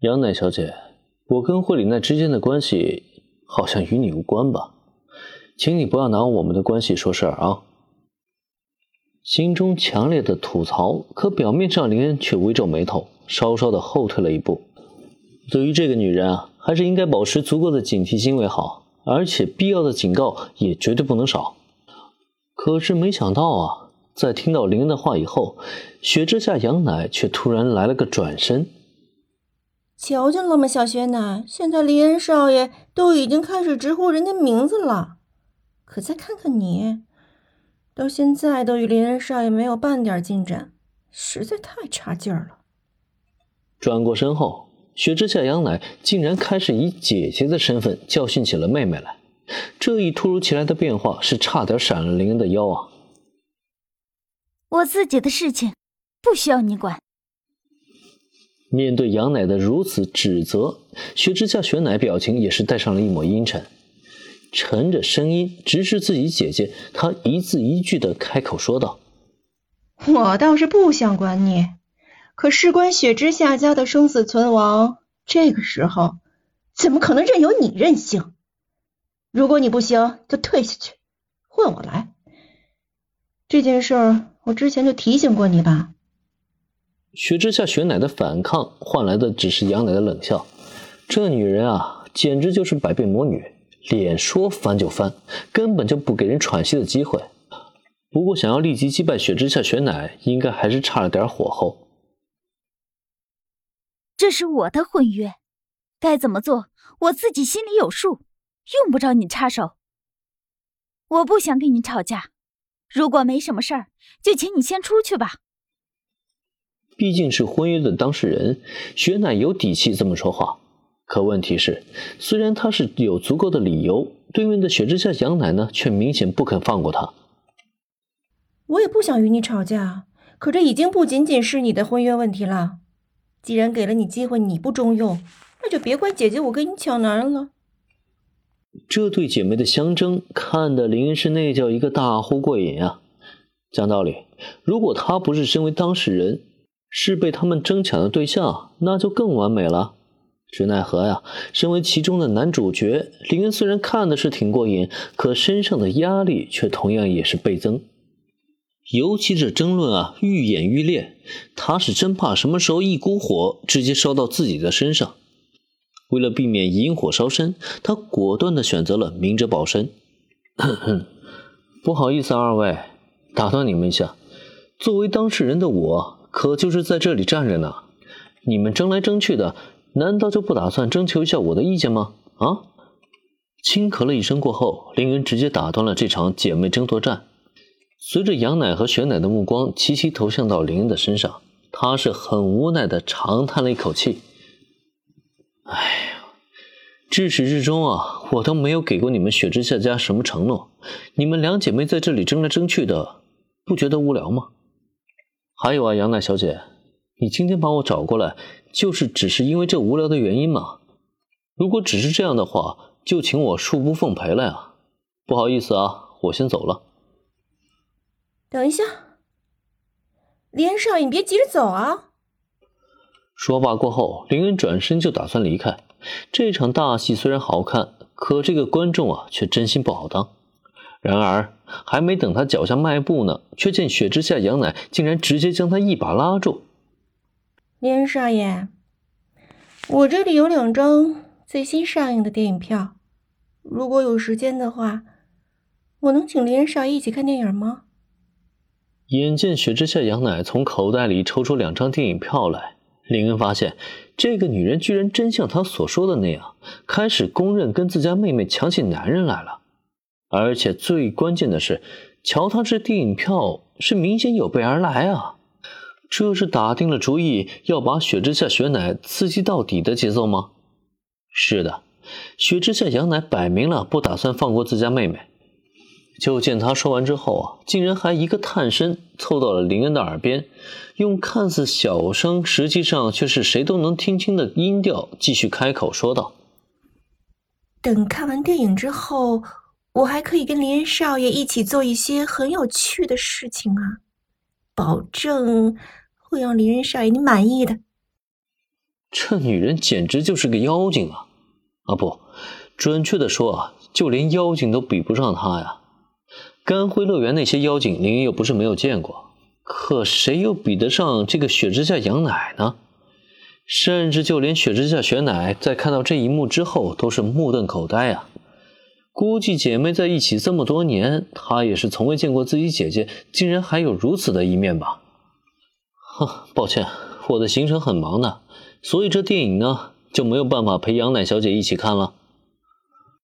杨乃小姐，我跟惠里奈之间的关系好像与你无关吧？请你不要拿我们的关系说事儿啊！心中强烈的吐槽，可表面上林恩却微皱眉头，稍稍的后退了一步。对于这个女人啊，还是应该保持足够的警惕心为好，而且必要的警告也绝对不能少。可是没想到啊，在听到林恩的话以后，雪之下杨乃却突然来了个转身。瞧见了吗，小雪奶？现在林恩少爷都已经开始直呼人家名字了。可再看看你，到现在都与林恩少爷没有半点进展，实在太差劲儿了。转过身后，雪之下杨奶竟然开始以姐姐的身份教训起了妹妹来。这一突如其来的变化，是差点闪了林恩的腰啊！我自己的事情，不需要你管。面对杨奶的如此指责，雪之夏雪奶表情也是带上了一抹阴沉，沉着声音直视自己姐姐，她一字一句的开口说道：“我倒是不想管你，可事关雪之下家的生死存亡，这个时候怎么可能任由你任性？如果你不行，就退下去，换我来。这件事我之前就提醒过你吧。”雪之下雪乃的反抗换来的只是杨乃的冷笑。这女人啊，简直就是百变魔女，脸说翻就翻，根本就不给人喘息的机会。不过，想要立即击败雪之下雪乃，应该还是差了点火候。这是我的婚约，该怎么做，我自己心里有数，用不着你插手。我不想跟你吵架，如果没什么事儿，就请你先出去吧。毕竟是婚约的当事人，雪乃有底气这么说话。可问题是，虽然他是有足够的理由，对面的雪之下杨乃呢，却明显不肯放过他。我也不想与你吵架，可这已经不仅仅是你的婚约问题了。既然给了你机会，你不中用，那就别怪姐姐我跟你抢男人了。这对姐妹的相争，看得林恩是那叫一个大呼过瘾啊！讲道理，如果他不是身为当事人，是被他们争抢的对象，那就更完美了。只奈何呀，身为其中的男主角，林恩虽然看的是挺过瘾，可身上的压力却同样也是倍增。尤其这争论啊，愈演愈烈，他是真怕什么时候一股火直接烧到自己的身上。为了避免引火烧身，他果断的选择了明哲保身。不好意思，二位，打断你们一下，作为当事人的我。可就是在这里站着呢，你们争来争去的，难道就不打算征求一下我的意见吗？啊！轻咳了一声过后，林恩直接打断了这场姐妹争夺战。随着杨乃和雪乃的目光齐齐投向到林恩的身上，他是很无奈的长叹了一口气：“哎呀，至始至终啊，我都没有给过你们雪之下家什么承诺，你们两姐妹在这里争来争去的，不觉得无聊吗？”还有啊，杨乃小姐，你今天把我找过来，就是只是因为这无聊的原因吗？如果只是这样的话，就请我恕不奉陪了呀。不好意思啊，我先走了。等一下，林恩少爷，你别急着走啊！说罢过后，林恩转身就打算离开。这场大戏虽然好看，可这个观众啊，却真心不好当。然而，还没等他脚下迈步呢，却见雪之下杨乃竟然直接将他一把拉住。林少爷，我这里有两张最新上映的电影票，如果有时间的话，我能请林少爷一起看电影吗？眼见雪之下杨乃从口袋里抽出两张电影票来，林恩发现这个女人居然真像他所说的那样，开始公认跟自家妹妹抢起男人来了。而且最关键的是，瞧他这电影票是明显有备而来啊！这是打定了主意要把雪之下雪乃刺激到底的节奏吗？是的，雪之下杨乃摆明了不打算放过自家妹妹。就见他说完之后啊，竟然还一个探身凑到了林恩的耳边，用看似小声，实际上却是谁都能听清的音调继续开口说道：“等看完电影之后。”我还可以跟林少爷一起做一些很有趣的事情啊，保证会让林恩少爷你满意的。这女人简直就是个妖精啊！啊，不，准确的说啊，就连妖精都比不上她呀。干辉乐园那些妖精，林又不是没有见过，可谁又比得上这个雪之下杨奶呢？甚至就连雪之下雪乃在看到这一幕之后，都是目瞪口呆啊！估计姐妹在一起这么多年，她也是从未见过自己姐姐竟然还有如此的一面吧？哼，抱歉，我的行程很忙的，所以这电影呢就没有办法陪杨乃小姐一起看了。